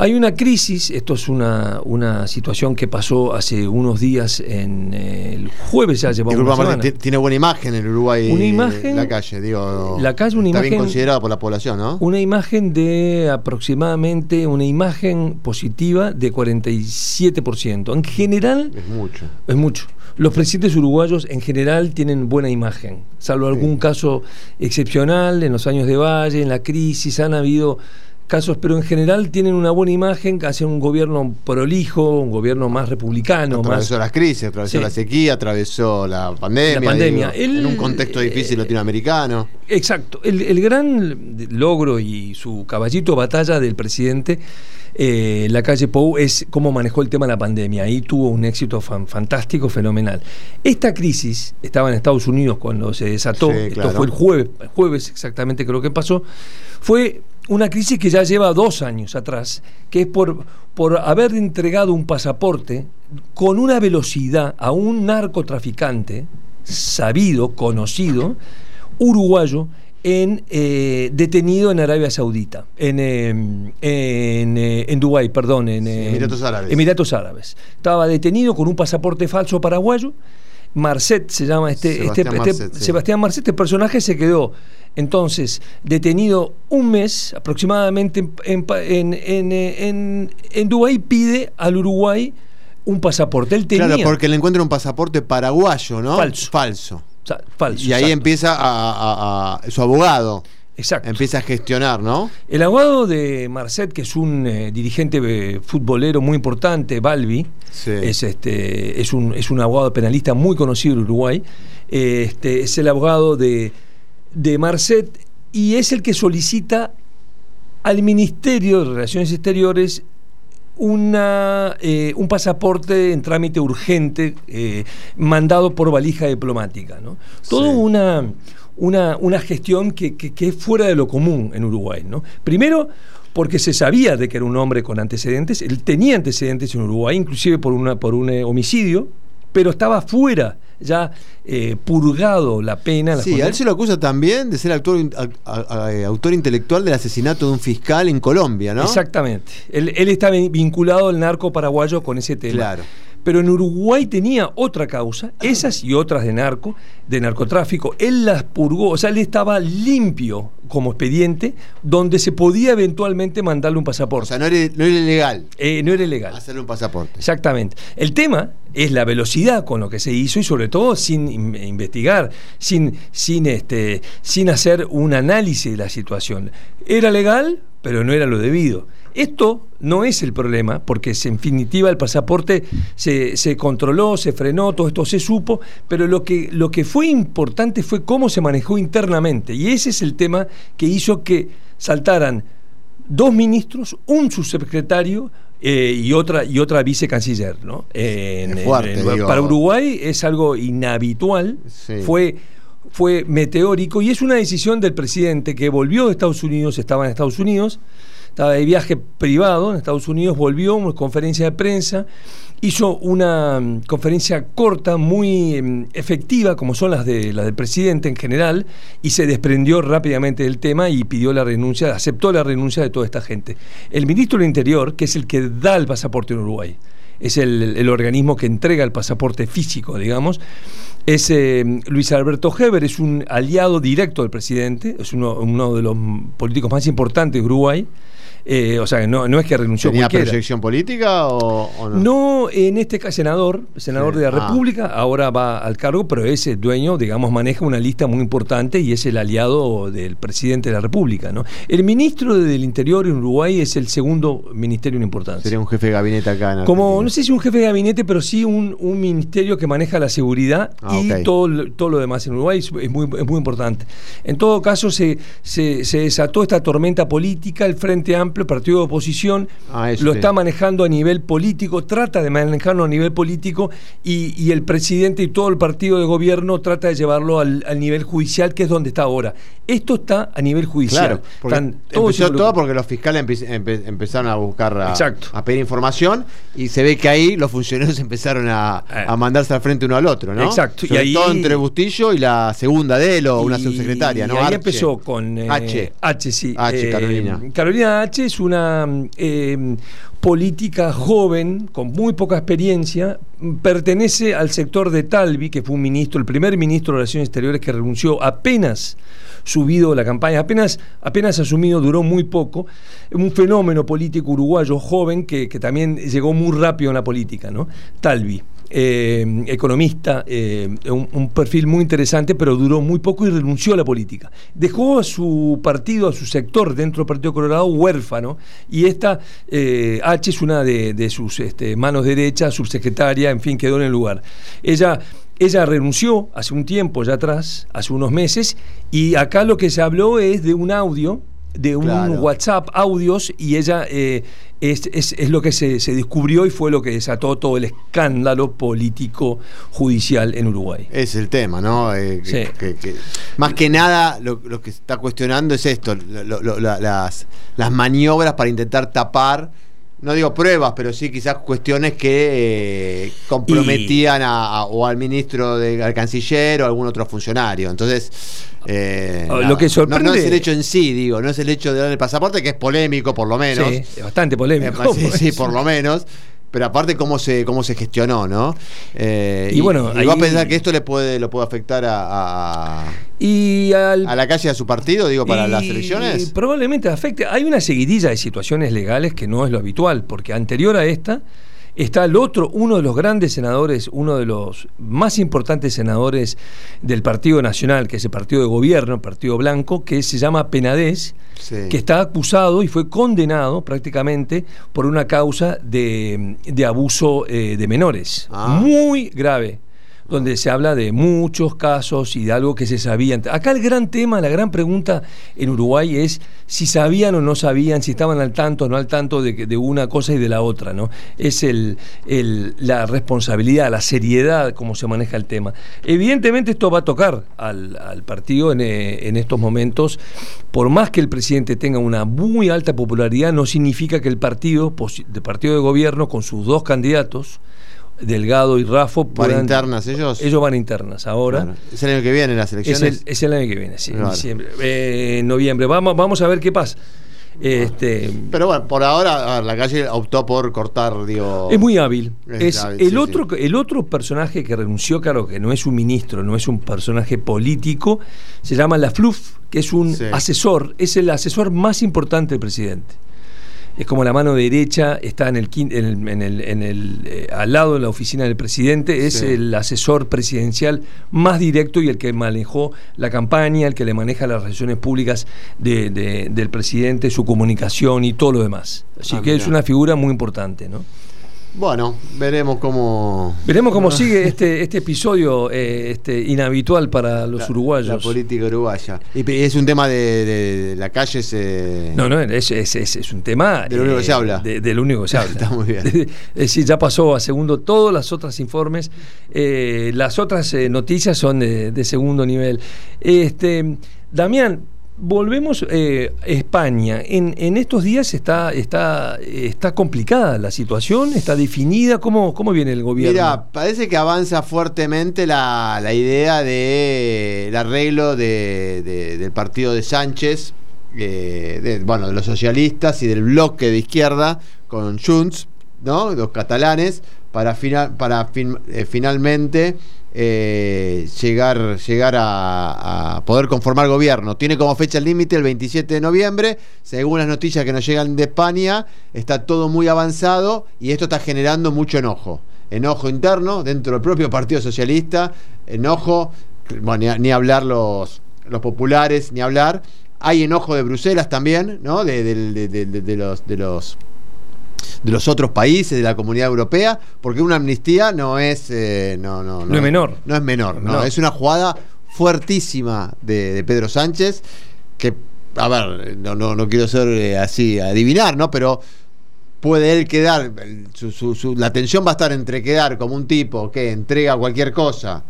Hay una crisis, esto es una, una situación que pasó hace unos días, en eh, el jueves ya llevamos una Tiene buena imagen en Uruguay. Una imagen. La calle, digo. La calle, una está imagen. bien considerada por la población, ¿no? Una imagen de aproximadamente, una imagen positiva de 47%. En general. Es mucho. Es mucho. Los presidentes uruguayos en general tienen buena imagen, salvo algún caso excepcional en los años de Valle, en la crisis, han habido casos, pero en general tienen una buena imagen, hacen un gobierno prolijo, un gobierno más republicano. Atravesó más... las crisis, atravesó Sí. la sequía, atravesó la pandemia. La pandemia. digo, en un contexto difícil eh, latinoamericano. Exacto. El, el gran logro y su caballito batalla del presidente, eh, la calle Pou, es cómo manejó el tema de la pandemia. Ahí tuvo un éxito fan- fantástico, fenomenal. Esta crisis estaba en Estados Unidos cuando se desató, Sí, esto fue el jueves, el jueves exactamente creo que pasó, fue una crisis que ya lleva dos años atrás, que es por, por haber entregado un pasaporte con una velocidad a un narcotraficante sabido, conocido, uruguayo, en, eh, detenido en Arabia Saudita, en, eh, en, eh, en Dubái, perdón, en Sí, Emiratos Árabes. Emiratos Árabes. Estaba detenido con un pasaporte falso paraguayo. Marcet se llama este Sebastián este, Marcet, este- sí. Sebastián Marcet, este personaje se quedó entonces detenido un mes aproximadamente en, en, en, en, en- en Dubái, pide al Uruguay un pasaporte. Él tenía Claro, porque le encuentra un pasaporte paraguayo, ¿no? Falso. Falso. o sea, falso. Y ahí exacto. empieza a, a- a- su abogado. Exacto. Empieza a gestionar, ¿no? El abogado de Marcet, que es un eh, dirigente eh, futbolero muy importante, Balbi, Sí. es, este, es, un, es un abogado penalista muy conocido en Uruguay, eh, este, es el abogado de, de Marcet y es el que solicita al Ministerio de Relaciones Exteriores una, eh, un pasaporte en trámite urgente eh, mandado por valija diplomática. ¿no? Todo Sí. una, una, una gestión que, que- que es fuera de lo común en Uruguay. ¿no? Primero, porque se sabía de que era un hombre con antecedentes, él tenía antecedentes en Uruguay, inclusive por, una, por un eh, homicidio, pero estaba fuera, ya eh, purgado la pena. la Sí, a él se lo acusa también de ser autor, a- autor intelectual del asesinato de un fiscal en Colombia, ¿no? Exactamente. Él, él está vin- vinculado al narco paraguayo con ese tema. Claro. Pero en Uruguay tenía otra causa, esas y otras de narco, de narcotráfico. Él las purgó, o sea, él estaba limpio como expediente, donde se podía eventualmente mandarle un O pasaporte. sea, no era, no era ilegal Eh, no era ilegal. hacerle un pasaporte. Exactamente. El tema es la velocidad con lo que se hizo y sobre todo sin in- investigar, sin, sin, este, sin hacer un análisis de la situación. Era legal, pero no era lo debido. Esto no es el problema, porque en definitiva el pasaporte se, se controló, se frenó, todo esto se supo, pero lo que, lo que fue importante fue cómo se manejó internamente. Y ese es el tema que hizo que saltaran dos ministros, un subsecretario eh, y otra y otra vicecanciller, ¿no? En- Es fuerte, en- digo. para Uruguay es algo inhabitual, Sí. fue fue meteórico y es una decisión del presidente que volvió de Estados Unidos, estaba en Estados Unidos, estaba de viaje privado en Estados Unidos, volvió, una conferencia de prensa, hizo una mm, conferencia corta, muy mm, efectiva, como son las, de, las del presidente en general, y se desprendió rápidamente del tema y pidió la renuncia, aceptó la renuncia de toda esta gente. El ministro del Interior, que es el que da el pasaporte en Uruguay, es el, el organismo que entrega el pasaporte físico, digamos, es eh, Luis Alberto Heber, es un aliado directo del presidente, es uno, uno de los políticos más importantes de Uruguay. Eh, o sea, no, no es que renunció ¿Tenía cualquiera. proyección política o, o no? No, en este caso senador, senador Sí. de la Ah. República, ahora va al cargo, pero es el dueño, digamos, maneja una lista muy importante y es el aliado del presidente de la República. ¿no? El ministro del Interior en Uruguay es el segundo ministerio en importancia. Sería un jefe de gabinete acá en Como, Argentina. no sé si un jefe de gabinete, pero sí un, un ministerio que maneja la seguridad Ah, y todo, lo- todo lo demás en Uruguay es, es muy, es muy importante. En todo caso, se, se, se desató esta tormenta política, el Frente Amplio, partido de oposición, Ah, lo está manejando a nivel político, trata de manejarlo a nivel político y, y el presidente y todo el partido de gobierno trata de llevarlo al, al nivel judicial, que es donde está ahora. Esto está a nivel judicial. Claro, empezó todo porque los fiscales empe- empe- empezaron a buscar, a, pedir información y se ve que ahí los funcionarios empezaron a, Eh. a mandarse al frente uno al otro, ¿no? Exacto, y ahí- todo entre Bustillo y la segunda de él o una Y- subsecretaria, ¿no? Y ahí Arche. empezó con eh, H. H, sí. H, eh, Carolina. Carolina Es una eh, política joven, con muy poca experiencia, pertenece al sector de Talvi, que fue un ministro, el primer ministro de Relaciones Exteriores que renunció apenas subido la campaña, apenas, apenas asumido, duró muy poco, un fenómeno político uruguayo joven que, que también llegó muy rápido en la política, ¿no? Talvi. Eh, economista, eh, un, perfil muy interesante, pero duró muy poco y renunció a la política. Dejó a su partido, a su sector dentro del Partido Colorado huérfano, y esta eh, H es una de, sus este, manos derechas, subsecretaria, en fin, quedó en el lugar. Ella ella renunció hace un tiempo ya atrás, hace unos meses, y acá lo que se habló es de un audio, de un WhatsApp, audios, y ella eh, es, es, lo que se, descubrió y fue lo que desató todo el escándalo político judicial en Uruguay. Es el tema, ¿no? Eh, más que nada lo, que se está cuestionando es esto, las, las maniobras para intentar tapar no digo pruebas, pero sí quizás cuestiones que eh, comprometían a, o al ministro, de, al canciller o a algún otro funcionario. Entonces, eh, ah, lo que sorprende... no, es el hecho en sí, digo, no es el hecho de dar el pasaporte, que es polémico por lo menos. Sí, es bastante polémico. sí, sí, por lo menos pero aparte cómo se cómo se gestionó, ¿no? Eh, y, bueno, va a pensar que esto le puede lo puede afectar a, y a la calle de su partido, digo, para las elecciones. Probablemente afecte. Hay una seguidilla de situaciones legales que no es lo habitual, porque anterior a esta está el otro, uno de los grandes senadores, uno de los más importantes senadores del Partido Nacional, que es el partido de gobierno, el Partido Blanco, que se llama Penadez, que está acusado y fue condenado prácticamente por una causa de, abuso eh, de menores. Ah. Muy grave donde se habla de muchos casos y de algo que se sabía. Acá el gran tema, la gran pregunta en Uruguay es si sabían o no sabían, si estaban al tanto o no al tanto de, una cosa y de la otra, ¿no? Es el, la responsabilidad, la seriedad, cómo se maneja el tema. Evidentemente esto va a tocar al, partido en, en estos momentos. Por más que el presidente tenga una muy alta popularidad, no significa que el partido, el partido de gobierno, con sus dos candidatos, Delgado y Rafo. ¿Van internas ellos? Ellos van internas ahora. Es el año que viene las elecciones. Es el, año que viene, sí, en diciembre. Eh, noviembre. Vamos, vamos a ver qué pasa. Este, Pero bueno, por ahora la calle optó por cortar, digo. Es muy hábil. Es, el, otro, el otro personaje que renunció, claro, que no es un ministro, no es un personaje político, se llama La Fluff, que es un asesor, es el asesor más importante del presidente es como la mano derecha, está en el, en el, en el, eh, al lado de la oficina del presidente, es el asesor presidencial más directo y el que manejó la campaña, el que le maneja las relaciones públicas de, del presidente, su comunicación y todo lo demás. Así ah, que es una figura muy importante, ¿no? Bueno, veremos cómo. Veremos cómo sigue este, este episodio eh, este, inhabitual para los uruguayos. La política uruguaya. Y es un tema de, la calle. Se... No, no, es, es, es, un tema. De lo único que se habla. De, lo único que se habla. Está muy bien. Es decir, ya pasó a segundo todos los otros informes. Eh, las otras eh, noticias son de, segundo nivel. Este, Damián, Volvemos eh, España. En, estos días está, está, está complicada la situación, está definida. ¿Cómo, cómo viene el gobierno? Mira, parece que avanza fuertemente la, idea del arreglo del partido de Sánchez, eh, bueno, de los socialistas y del bloque de izquierda con Junts, ¿no? los catalanes, para, final, para eh, finalmente eh, llegar, llegar a, poder conformar gobierno. Tiene como fecha límite el 27 de noviembre. Según las noticias que nos llegan de España, está todo muy avanzado y esto está generando mucho enojo. Enojo interno dentro del propio Partido Socialista, enojo, bueno, ni, hablar los, los populares, ni hablar. Hay enojo de Bruselas también, ¿no? de, de los, de los de los otros países de la comunidad europea, porque una amnistía no es eh, no, no, no, es menor. No es menor, no. es una jugada fuertísima de, Pedro Sánchez, que, a ver, no, no, no quiero ser eh, así, adivinar, ¿no? Pero puede él quedar, la tensión va a estar entre quedar como un tipo que entrega cualquier cosa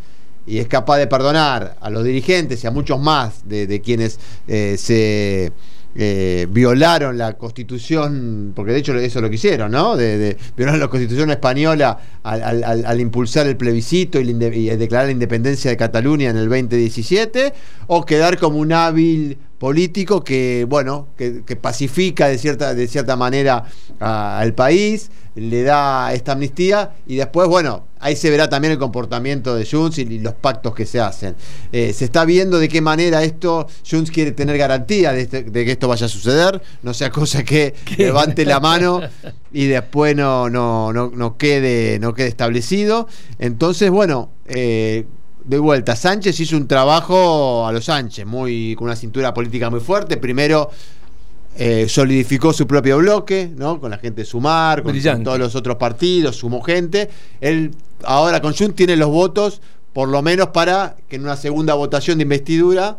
y es capaz de perdonar a los dirigentes y a muchos más de, quienes eh, se eh, violaron la constitución, porque de hecho eso lo quisieron, ¿no? De, violaron la constitución española al, impulsar el plebiscito y, declarar la independencia de Cataluña en el 2017, o quedar como un hábil político que, bueno, que, que pacifica de cierta, de cierta manera a- al país, le da esta amnistía y después, bueno, ahí se verá también el comportamiento de Junts y, y los pactos que se hacen. Eh, se está viendo de qué manera esto, Junts quiere tener garantía de, este- de que esto vaya a suceder, no sea cosa que levante la mano y después no, no, no, no quede, no quede establecido. Entonces, bueno, eh, de vuelta, Sánchez hizo un trabajo a los Sánchez, muy, con una cintura política muy fuerte. Primero eh, solidificó su propio bloque, ¿no? Con la gente de Sumar, con, con todos los otros partidos, sumó gente. Él ahora con Jun tiene los votos, por lo menos para que en una segunda votación de investidura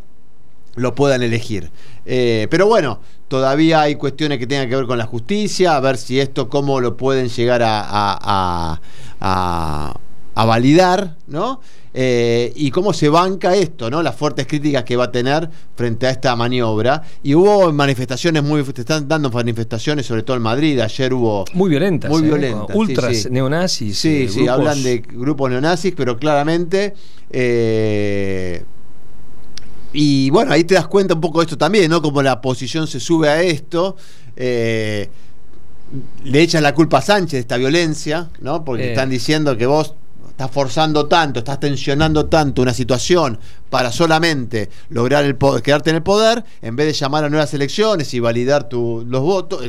lo puedan elegir. Eh, pero bueno, todavía hay cuestiones que tengan que ver con la justicia, a ver si esto, cómo lo pueden llegar a, a- a- a- a validar, ¿no? Eh, y cómo se banca esto, ¿no? Las fuertes críticas que va a tener frente a esta maniobra. Y hubo manifestaciones muy, te están dando manifestaciones, sobre todo en Madrid. Ayer hubo Muy violentas. Muy ¿eh? violentas, Ultras, sí, sí. neonazis. Sí, eh, sí, grupos- hablan de grupos neonazis, pero claramente. eh, y bueno, ahí te das cuenta un poco de esto también, ¿no? Como la oposición se sube a esto. le echan la culpa a Sánchez de esta violencia, ¿no? Porque están diciendo que vos estás forzando tanto, estás tensionando tanto una situación para solamente lograr el po- quedarte en el poder, en vez de llamar a nuevas elecciones y validar tu, los votos,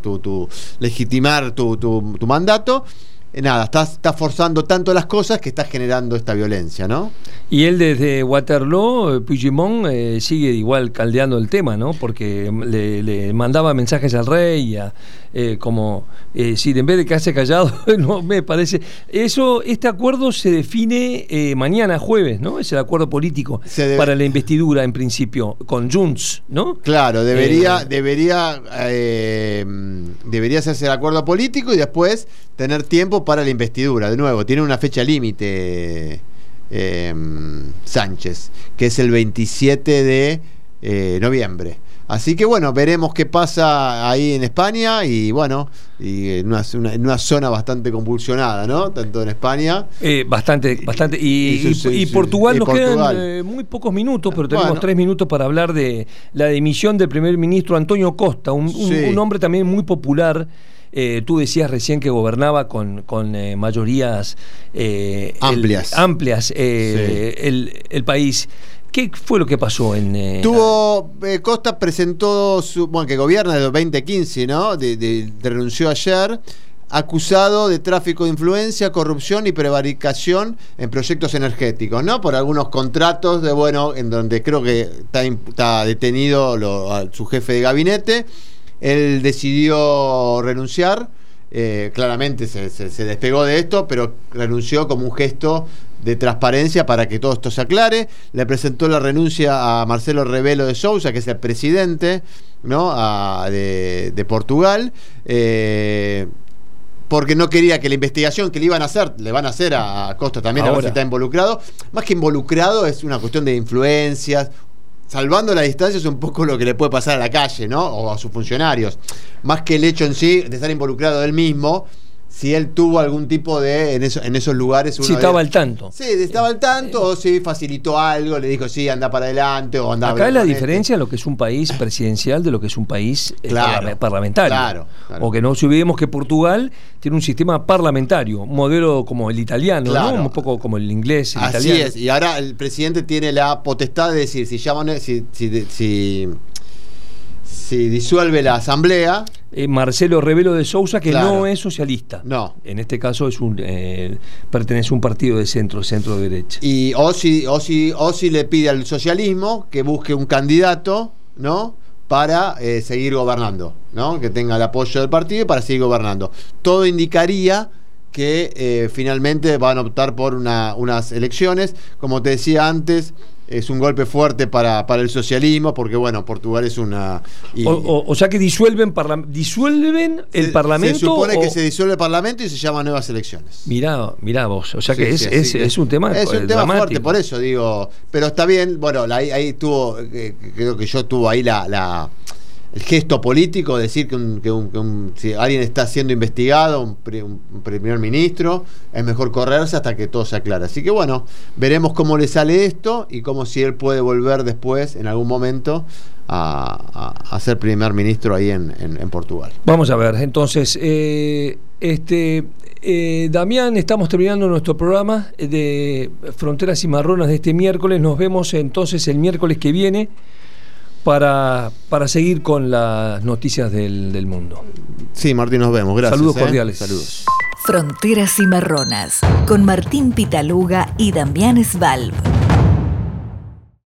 tu, legitimar tu- tu mandato. Eh, nada, estás, estás forzando tanto las cosas que estás generando esta violencia, ¿no? Y él desde Waterloo, eh, Puigdemont, eh, sigue igual caldeando el tema, ¿no? Porque le, le mandaba mensajes al rey, a, eh, como, eh, si en vez de quedarse callado, no me parece. Eso, este acuerdo se define mañana, jueves, ¿no? Es el acuerdo político debe- para la investidura, en principio, con Junts, ¿no? Claro, debería, debería, debería hacerse el acuerdo político y después tener tiempo para la investidura. De nuevo, tiene una fecha límite eh, Sánchez, que es el 27 de eh, noviembre. Así que bueno, veremos qué pasa ahí en España y bueno, y en una, una- en una zona bastante convulsionada, ¿no? Tanto en España. Eh, bastante, bastante. Y, Portugal nos Portugal. quedan eh, muy pocos minutos, pero tenemos Bueno. tres minutos para hablar de la dimisión del primer ministro Antonio Costa, un, un- Sí. un hombre también muy popular. Eh, tú decías recién que gobernaba con, con eh, mayorías eh, el- Amplias. amplias el, el país. ¿Qué fue lo que pasó en... Tuvo, Costa presentó, su, bueno, que gobierna desde 2015, ¿no? De, de- renunció ayer, acusado de tráfico de influencia, corrupción y prevaricación en proyectos energéticos, ¿no? Por algunos contratos de, bueno, en donde creo que está, detenido lo- a su jefe de gabinete. Él decidió renunciar. eh, claramente se, se- se despegó de esto, pero renunció como un gesto de transparencia para que todo esto se aclare. Le presentó la renuncia a Marcelo Rebelo de Sousa, que es el presidente ¿no? a- de, de Portugal. eh, porque no quería que la investigación que le iban a hacer, le van a hacer a, Costa también, a ver Ahora. si está involucrado. Más que involucrado, es una cuestión de influencias. Salvando la distancia es un poco lo que le puede pasar a la calle, ¿no? O a sus funcionarios. Más que el hecho en sí de estar involucrado él mismo, si él tuvo algún tipo de. En, eso- en esos lugares. si uno estaba ve- al tanto. Sí, estaba al tanto, o si facilitó algo, le dijo, sí, anda para adelante, o anda Acá es la este. diferencia de lo que es un país presidencial de lo que es un país eh, Claro, parlamentario. claro, claro. O que no olvidemos que Portugal tiene un sistema parlamentario, un modelo como el italiano, Claro. ¿no? un poco como el inglés, el Así italiano. es, y ahora el presidente tiene la potestad de decir si llaman, si, si, si, si disuelve la asamblea, Eh, Marcelo Rebelo de Sousa, que Claro. no es socialista. No. En este caso es un eh, pertenece a un partido de centro, centro derecha. y o si, o si, o si le pide al socialismo que busque un candidato, ¿no? para eh, seguir gobernando, ¿no? que tenga el apoyo del partido y para seguir gobernando. Todo indicaría que finalmente van a optar por una- unas elecciones. Como te decía antes, es un golpe fuerte para, para el socialismo, porque bueno, Portugal es una... y- O, o- o sea que disuelven, parla- disuelven el se- parlamento. Se supone o- que se disuelve el parlamento y se llaman nuevas elecciones. Mirá, mirá vos. O sea que Sí, es, sí, es, que es un tema Es un tema dramático. fuerte, por eso digo. Pero está bien, bueno, ahí, ahí tuvo, eh, creo que yo tuvo ahí la, la, gesto político, decir que, un, que, un, si alguien está siendo investigado, un, primer ministro, es mejor correrse hasta que todo se aclare. Así que bueno, veremos cómo le sale esto y cómo si él puede volver después, en algún momento, a, ser primer ministro ahí en, Portugal. Vamos a ver, entonces, eh, este, eh, Damián, estamos terminando nuestro programa de Fronteras y Marronas de este miércoles. Nos vemos entonces el miércoles que viene para, para seguir con las noticias del, mundo. Sí, Martín, nos vemos. Gracias. Saludos ¿eh? cordiales. Saludos. Fronteras y Marronas con Martín Pitaluga y Damián Svalb.